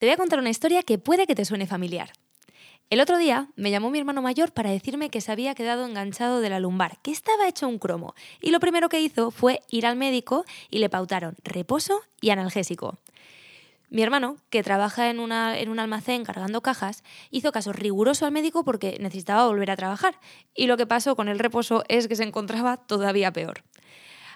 Te voy a contar una historia que puede que te suene familiar. El otro día me llamó mi hermano mayor para decirme que se había quedado enganchado de la lumbar, que estaba hecho un cromo, y lo primero que hizo fue ir al médico y le pautaron reposo y analgésico. Mi hermano, que trabaja en, en, un almacén cargando cajas, hizo caso riguroso al médico porque necesitaba volver a trabajar, y lo que pasó con el reposo es que se encontraba todavía peor.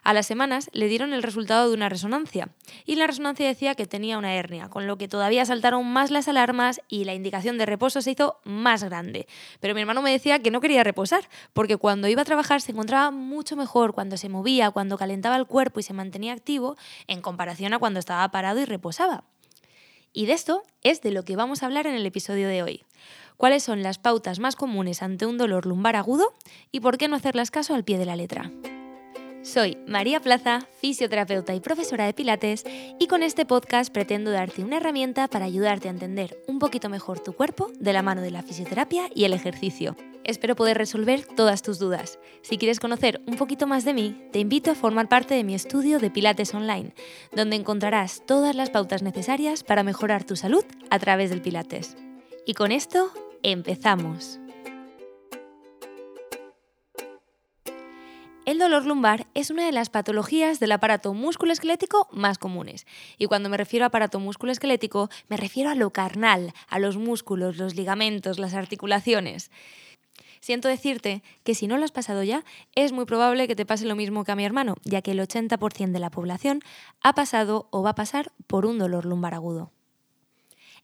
A las semanas le dieron el resultado de una resonancia y la resonancia decía que tenía una hernia, con lo que todavía saltaron más las alarmas y la indicación de reposo se hizo más grande. Pero mi hermano me decía que no quería reposar, porque cuando iba a trabajar se encontraba mucho mejor cuando se movía, cuando calentaba el cuerpo y se mantenía activo, en comparación a cuando estaba parado y reposaba. Y de esto es de lo que vamos a hablar en el episodio de hoy. ¿Cuáles son las pautas más comunes ante un dolor lumbar agudo y por qué no hacerlas caso al pie de la letra? Soy María Plaza, fisioterapeuta y profesora de Pilates, y con este podcast pretendo darte una herramienta para ayudarte a entender un poquito mejor tu cuerpo de la mano de la fisioterapia y el ejercicio. Espero poder resolver todas tus dudas. Si quieres conocer un poquito más de mí, te invito a formar parte de mi estudio de Pilates Online, donde encontrarás todas las pautas necesarias para mejorar tu salud a través del Pilates. Y con esto, empezamos. El dolor lumbar es una de las patologías del aparato musculoesquelético más comunes. Y cuando me refiero a aparato musculoesquelético, me refiero a lo carnal, a los músculos, los ligamentos, las articulaciones. Siento decirte que si no lo has pasado ya, es muy probable que te pase lo mismo que a mi hermano, ya que el 80% de la población ha pasado o va a pasar por un dolor lumbar agudo.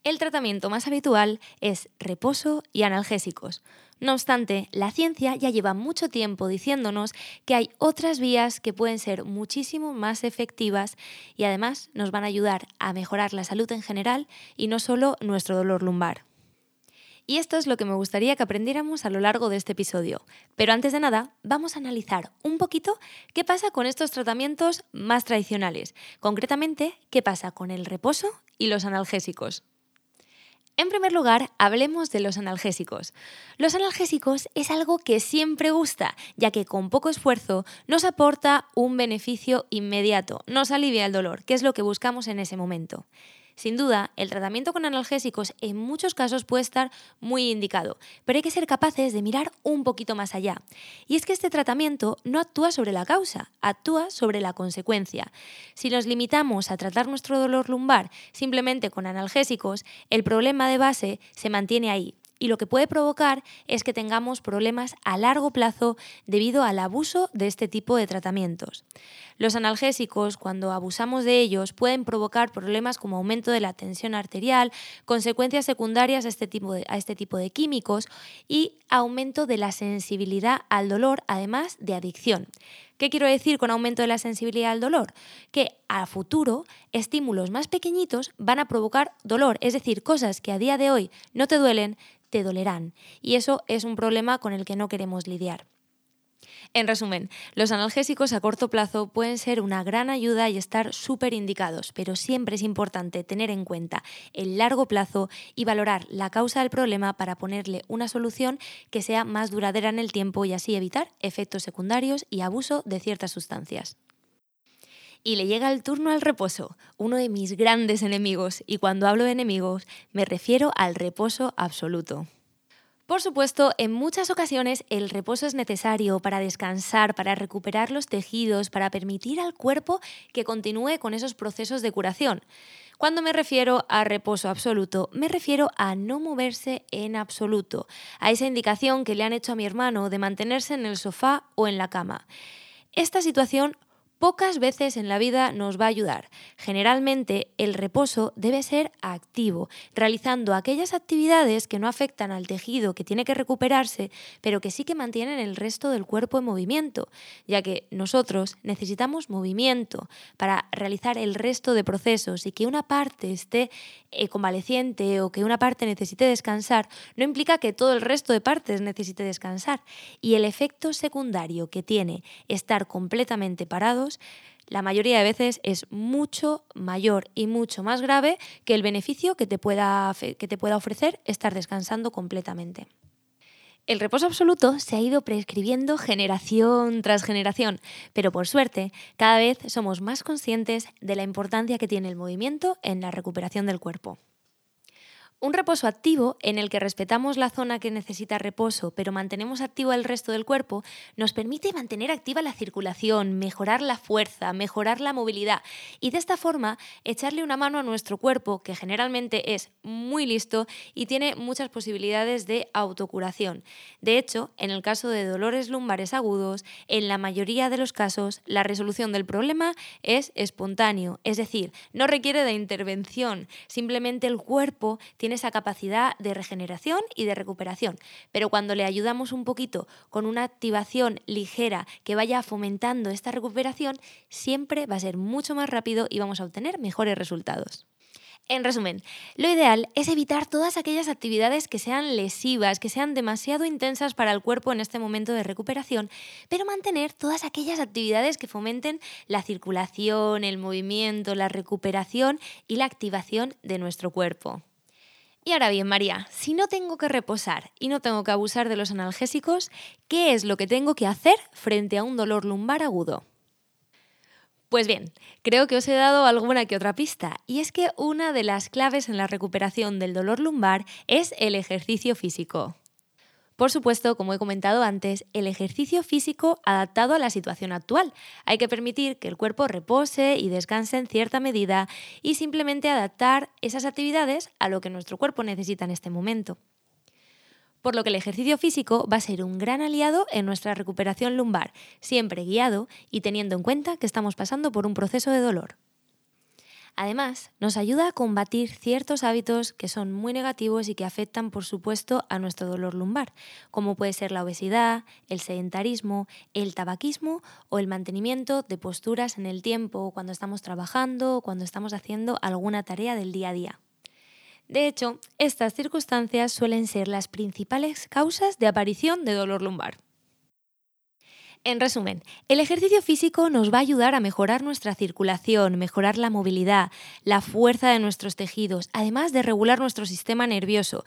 El tratamiento más habitual es reposo y analgésicos. No obstante, la ciencia ya lleva mucho tiempo diciéndonos que hay otras vías que pueden ser muchísimo más efectivas y además nos van a ayudar a mejorar la salud en general y no solo nuestro dolor lumbar. Y esto es lo que me gustaría que aprendiéramos a lo largo de este episodio. Pero antes de nada, vamos a analizar un poquito qué pasa con estos tratamientos más tradicionales. Concretamente, qué pasa con el reposo y los analgésicos. En primer lugar, hablemos de los analgésicos. Los analgésicos es algo que siempre gusta, ya que con poco esfuerzo nos aporta un beneficio inmediato, nos alivia el dolor, que es lo que buscamos en ese momento. Sin duda, el tratamiento con analgésicos en muchos casos puede estar muy indicado, pero hay que ser capaces de mirar un poquito más allá. Y es que este tratamiento no actúa sobre la causa, actúa sobre la consecuencia. Si nos limitamos a tratar nuestro dolor lumbar simplemente con analgésicos, el problema de base se mantiene ahí, y lo que puede provocar es que tengamos problemas a largo plazo debido al abuso de este tipo de tratamientos. Los analgésicos, cuando abusamos de ellos, pueden provocar problemas como aumento de la tensión arterial, consecuencias secundarias a este tipo de, a este tipo de químicos y aumento de la sensibilidad al dolor, además de adicción. ¿Qué quiero decir con aumento de la sensibilidad al dolor? Que a futuro estímulos más pequeñitos van a provocar dolor, es decir, cosas que a día de hoy no te duelen, te dolerán. Y eso es un problema con el que no queremos lidiar. En resumen, los analgésicos a corto plazo pueden ser una gran ayuda y estar súper indicados, pero siempre es importante tener en cuenta el largo plazo y valorar la causa del problema para ponerle una solución que sea más duradera en el tiempo y así evitar efectos secundarios y abuso de ciertas sustancias. Y le llega el turno al reposo, uno de mis grandes enemigos, y cuando hablo de enemigos me refiero al reposo absoluto. Por supuesto, en muchas ocasiones el reposo es necesario para descansar, para recuperar los tejidos, para permitir al cuerpo que continúe con esos procesos de curación. Cuando me refiero a reposo absoluto, me refiero a no moverse en absoluto, a esa indicación que le han hecho a mi hermano de mantenerse en el sofá o en la cama. Esta situación pocas veces en la vida nos va a ayudar. Generalmente el reposo debe ser activo, realizando aquellas actividades que no afectan al tejido que tiene que recuperarse, pero que sí que mantienen el resto del cuerpo en movimiento, ya que nosotros necesitamos movimiento para realizar el resto de procesos y que una parte esté eh, convaleciente o que una parte necesite descansar, no implica que todo el resto de partes necesite descansar. Y el efecto secundario que tiene estar completamente parados la mayoría de veces es mucho mayor y mucho más grave que el beneficio que te pueda, que te pueda ofrecer estar descansando completamente. El reposo absoluto se ha ido prescribiendo generación tras generación, pero por suerte cada vez somos más conscientes de la importancia que tiene el movimiento en la recuperación del cuerpo. Un reposo activo, en el que respetamos la zona que necesita reposo, pero mantenemos activo el resto del cuerpo, nos permite mantener activa la circulación, mejorar la fuerza, mejorar la movilidad y de esta forma echarle una mano a nuestro cuerpo, que generalmente es muy listo y tiene muchas posibilidades de autocuración. De hecho, en el caso de dolores lumbares agudos, en la mayoría de los casos, la resolución del problema es espontáneo, es decir, no requiere de intervención, simplemente el cuerpo tiene esa capacidad de regeneración y de recuperación. Pero cuando le ayudamos un poquito con una activación ligera que vaya fomentando esta recuperación, siempre va a ser mucho más rápido y vamos a obtener mejores resultados. En resumen, lo ideal es evitar todas aquellas actividades que sean lesivas, que sean demasiado intensas para el cuerpo en este momento de recuperación, pero mantener todas aquellas actividades que fomenten la circulación, el movimiento, la recuperación y la activación de nuestro cuerpo. Y ahora bien, María, si no tengo que reposar y no tengo que abusar de los analgésicos, ¿qué es lo que tengo que hacer frente a un dolor lumbar agudo? Pues bien, creo que os he dado alguna que otra pista, y es que una de las claves en la recuperación del dolor lumbar es el ejercicio físico. Por supuesto, como he comentado antes, el ejercicio físico adaptado a la situación actual. Hay que permitir que el cuerpo repose y descanse en cierta medida y simplemente adaptar esas actividades a lo que nuestro cuerpo necesita en este momento. Por lo que el ejercicio físico va a ser un gran aliado en nuestra recuperación lumbar, siempre guiado y teniendo en cuenta que estamos pasando por un proceso de dolor. Además, nos ayuda a combatir ciertos hábitos que son muy negativos y que afectan, por supuesto, a nuestro dolor lumbar, como puede ser la obesidad, el sedentarismo, el tabaquismo o el mantenimiento de posturas en el tiempo cuando estamos trabajando o cuando estamos haciendo alguna tarea del día a día. De hecho, estas circunstancias suelen ser las principales causas de aparición de dolor lumbar. En resumen, el ejercicio físico nos va a ayudar a mejorar nuestra circulación, mejorar la movilidad, la fuerza de nuestros tejidos, además de regular nuestro sistema nervioso.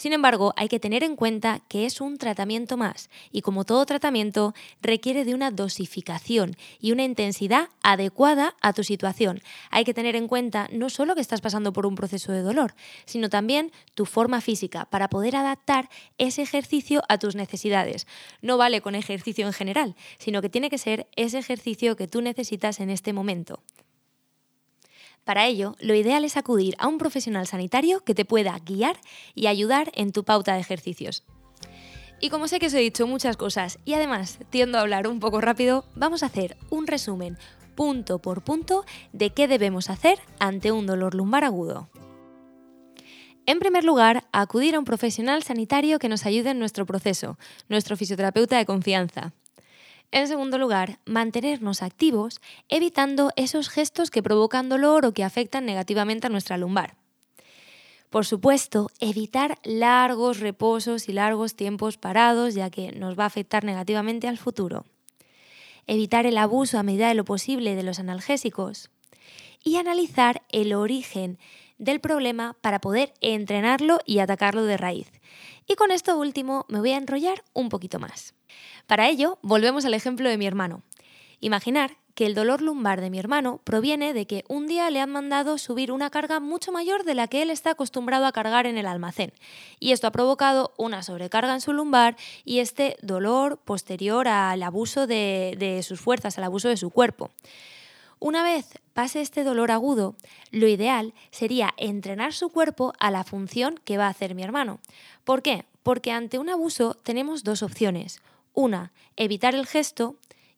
Sin embargo, hay que tener en cuenta que es un tratamiento más y como todo tratamiento requiere de una dosificación y una intensidad adecuada a tu situación. Hay que tener en cuenta no solo que estás pasando por un proceso de dolor, sino también tu forma física para poder adaptar ese ejercicio a tus necesidades. No vale con ejercicio en general, sino que tiene que ser ese ejercicio que tú necesitas en este momento. Para ello, lo ideal es acudir a un profesional sanitario que te pueda guiar y ayudar en tu pauta de ejercicios. Y como sé que os he dicho muchas cosas y además tiendo a hablar un poco rápido, vamos a hacer un resumen punto por punto de qué debemos hacer ante un dolor lumbar agudo. En primer lugar, acudir a un profesional sanitario que nos ayude en nuestro proceso, nuestro fisioterapeuta de confianza. En segundo lugar, mantenernos activos, evitando esos gestos que provocan dolor o que afectan negativamente a nuestra lumbar. Por supuesto, evitar largos reposos y largos tiempos parados, ya que nos va a afectar negativamente al futuro. Evitar el abuso a medida de lo posible de los analgésicos. Y analizar el origen del problema para poder entrenarlo y atacarlo de raíz. Y con esto último me voy a enrollar un poquito más. Para ello, volvemos al ejemplo de mi hermano. Imaginar que el dolor lumbar de mi hermano proviene de que un día le han mandado subir una carga mucho mayor de la que él está acostumbrado a cargar en el almacén. Y esto ha provocado una sobrecarga en su lumbar y este dolor posterior al abuso de, de sus fuerzas, al abuso de su cuerpo. Una vez pase este dolor agudo, lo ideal sería entrenar su cuerpo a la función que va a hacer mi hermano. ¿Por qué? Porque ante un abuso tenemos dos opciones. Una, evitar el gesto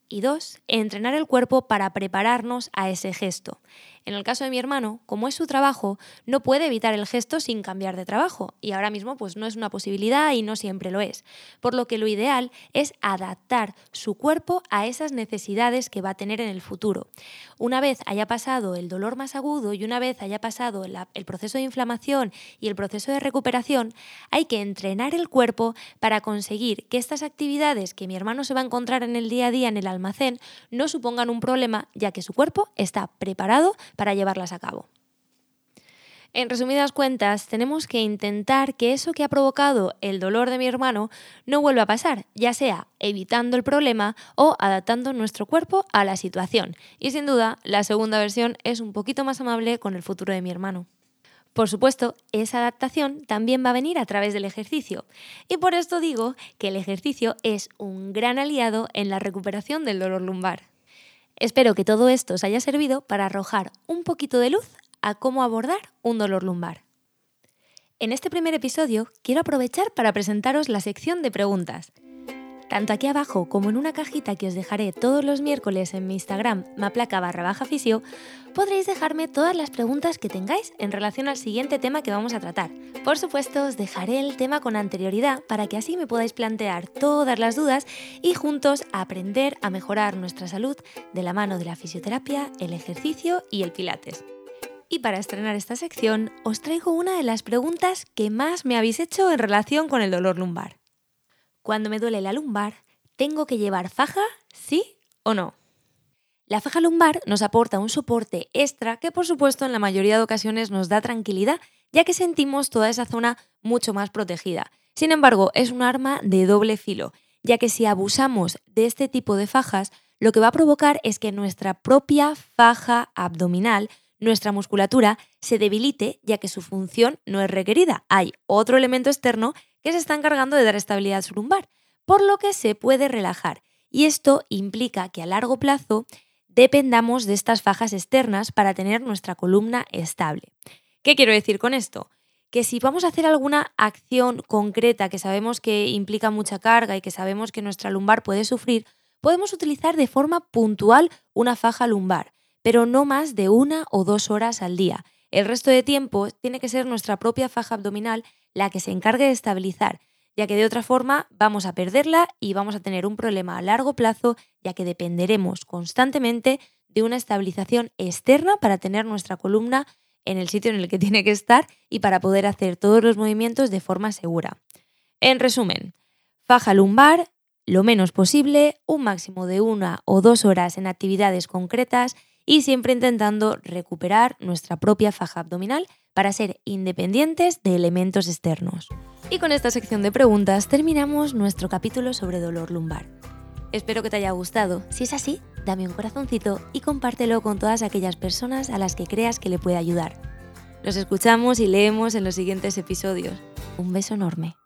y dos, entrenar el cuerpo para prepararnos a ese gesto. En el caso de mi hermano, como es su trabajo, no puede evitar el gesto sin cambiar de trabajo y ahora mismo pues no es una posibilidad y no siempre lo es. Por lo que lo ideal es adaptar su cuerpo a esas necesidades que va a tener en el futuro. Una vez haya pasado el dolor más agudo y una vez haya pasado el proceso de inflamación y el proceso de recuperación, hay que entrenar el cuerpo para conseguir que estas actividades que mi hermano se va a encontrar en el día a día en el almacén no supongan un problema, ya que su cuerpo está preparado para llevarlas a cabo. En resumidas cuentas, tenemos que intentar que eso que ha provocado el dolor de mi hermano no vuelva a pasar, ya sea evitando el problema o adaptando nuestro cuerpo a la situación. Y sin duda, la segunda versión es un poquito más amable con el futuro de mi hermano. Por supuesto, esa adaptación también va a venir a través del ejercicio. Y por esto digo que el ejercicio es un gran aliado en la recuperación del dolor lumbar. Espero que todo esto os haya servido para arrojar un poquito de luz a cómo abordar un dolor lumbar. En este primer episodio quiero aprovechar para presentaros la sección de preguntas. Tanto aquí abajo como en una cajita que os dejaré todos los miércoles en mi Instagram, maplaca barra baja fisio, podréis dejarme todas las preguntas que tengáis en relación al siguiente tema que vamos a tratar. Por supuesto, os dejaré el tema con anterioridad para que así me podáis plantear todas las dudas y juntos aprender a mejorar nuestra salud de la mano de la fisioterapia, el ejercicio y el pilates. Y para estrenar esta sección, os traigo una de las preguntas que más me habéis hecho en relación con el dolor lumbar. Cuando me duele la lumbar, ¿tengo que llevar faja? ¿Sí o no? La faja lumbar nos aporta un soporte extra que por supuesto en la mayoría de ocasiones nos da tranquilidad, ya que sentimos toda esa zona mucho más protegida. Sin embargo, es un arma de doble filo, ya que si abusamos de este tipo de fajas, lo que va a provocar es que nuestra propia faja abdominal, nuestra musculatura, se debilite, ya que su función no es requerida. Hay otro elemento externo que se está encargando de dar estabilidad a su lumbar, por lo que se puede relajar. Y esto implica que a largo plazo dependamos de estas fajas externas para tener nuestra columna estable. ¿Qué quiero decir con esto? Que si vamos a hacer alguna acción concreta que sabemos que implica mucha carga y que sabemos que nuestra lumbar puede sufrir, podemos utilizar de forma puntual una faja lumbar, pero no más de una o dos horas al día. El resto de tiempo tiene que ser nuestra propia faja abdominal la que se encargue de estabilizar, ya que de otra forma vamos a perderla y vamos a tener un problema a largo plazo, ya que dependeremos constantemente de una estabilización externa para tener nuestra columna en el sitio en el que tiene que estar y para poder hacer todos los movimientos de forma segura. En resumen, faja lumbar, lo menos posible, un máximo de una o dos horas en actividades concretas y siempre intentando recuperar nuestra propia faja abdominal para ser independientes de elementos externos. Y con esta sección de preguntas terminamos nuestro capítulo sobre dolor lumbar. Espero que te haya gustado. Si es así, dame un corazoncito y compártelo con todas aquellas personas a las que creas que le puede ayudar. Nos escuchamos y leemos en los siguientes episodios. Un beso enorme.